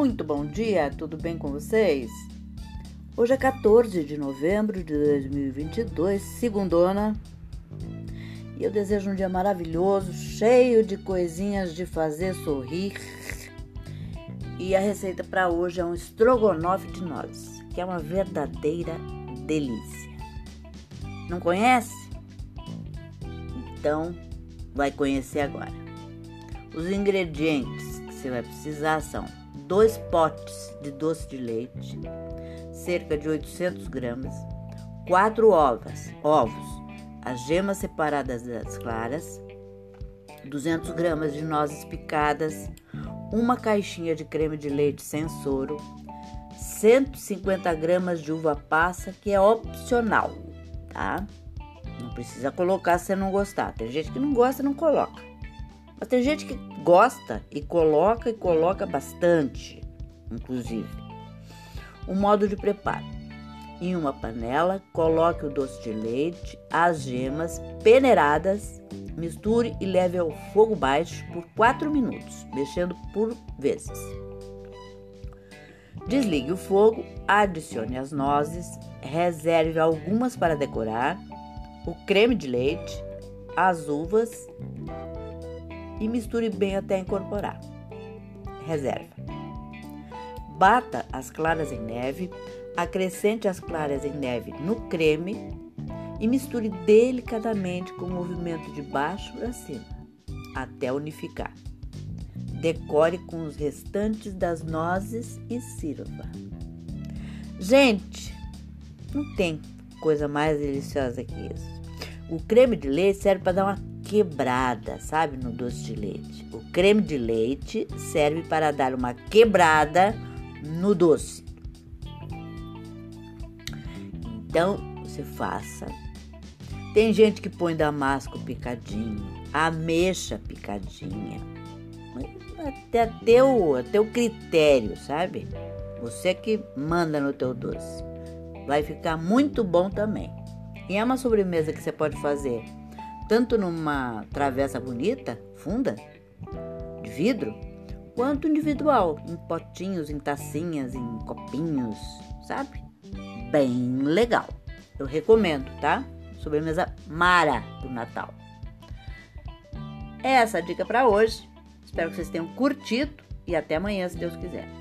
Muito bom dia, tudo bem com vocês? Hoje é 14 de novembro de 2022, segundona, e eu desejo um dia maravilhoso, cheio de coisinhas de fazer sorrir. E a receita para hoje é um estrogonofe de nozes, que é uma verdadeira delícia. Não conhece? Então, vai conhecer agora. Os ingredientes que você vai precisar são dois potes de doce de leite, cerca de 800 gramas, quatro ovas, ovos, as gemas separadas das claras, 200 gramas de nozes picadas, uma caixinha de creme de leite sem soro, 150 gramas de uva passa, que é opcional, tá? Não precisa colocar se não gostar. Tem gente que não gosta e não coloca. Mas tem gente que gosta e coloca e coloca bastante, inclusive. O modo de preparo. Em uma panela, coloque o doce de leite, as gemas peneiradas, misture e leve ao fogo baixo por 4 minutos, mexendo por vezes. Desligue o fogo, adicione as nozes, reserve algumas para decorar, o creme de leite, as uvas e misture bem até incorporar. Reserva. Bata as claras em neve, acrescente as claras em neve no creme e misture delicadamente com o movimento de baixo para cima, até unificar. Decore com os restantes das nozes e sirva. Gente, não tem coisa mais deliciosa que isso. O creme de leite serve para dar uma quebrada, sabe, no doce de leite. O creme de leite serve para dar uma quebrada no doce. Então, você faça. Tem gente que põe damasco picadinho, ameixa picadinha. Até teu, teu critério, sabe? Você que manda no teu doce. Vai ficar muito bom também. E é uma sobremesa que você pode fazer tanto numa travessa bonita, funda, de vidro, quanto individual, em potinhos, em tacinhas, em copinhos, sabe? Bem legal. Eu recomendo, tá? Sobremesa mara do Natal. É essa a dica para hoje. Espero que vocês tenham curtido e até amanhã, se Deus quiser.